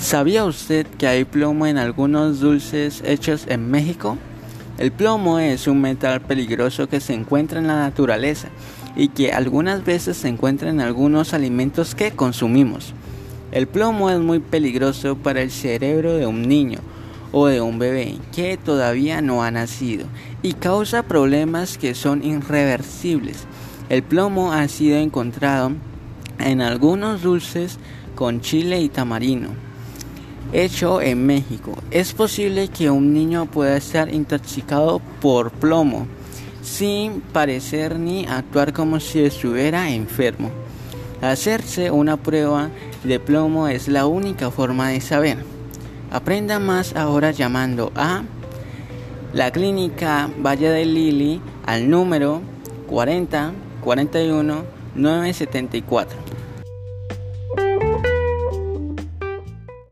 ¿Sabía usted que hay plomo en algunos dulces hechos en México? El plomo es un metal peligroso que se encuentra en la naturaleza y que algunas veces se encuentra en algunos alimentos que consumimos. El plomo es muy peligroso para el cerebro de un niño o de un bebé que todavía no ha nacido y causa problemas que son irreversibles. El plomo ha sido encontrado en algunos dulces con chile y tamarino hecho en México. Es posible que un niño pueda estar intoxicado por plomo sin parecer ni actuar como si estuviera enfermo. Hacerse una prueba de plomo es la única forma de saber. Aprenda más ahora llamando a la clínica Valle de Lili al número 40 41 974.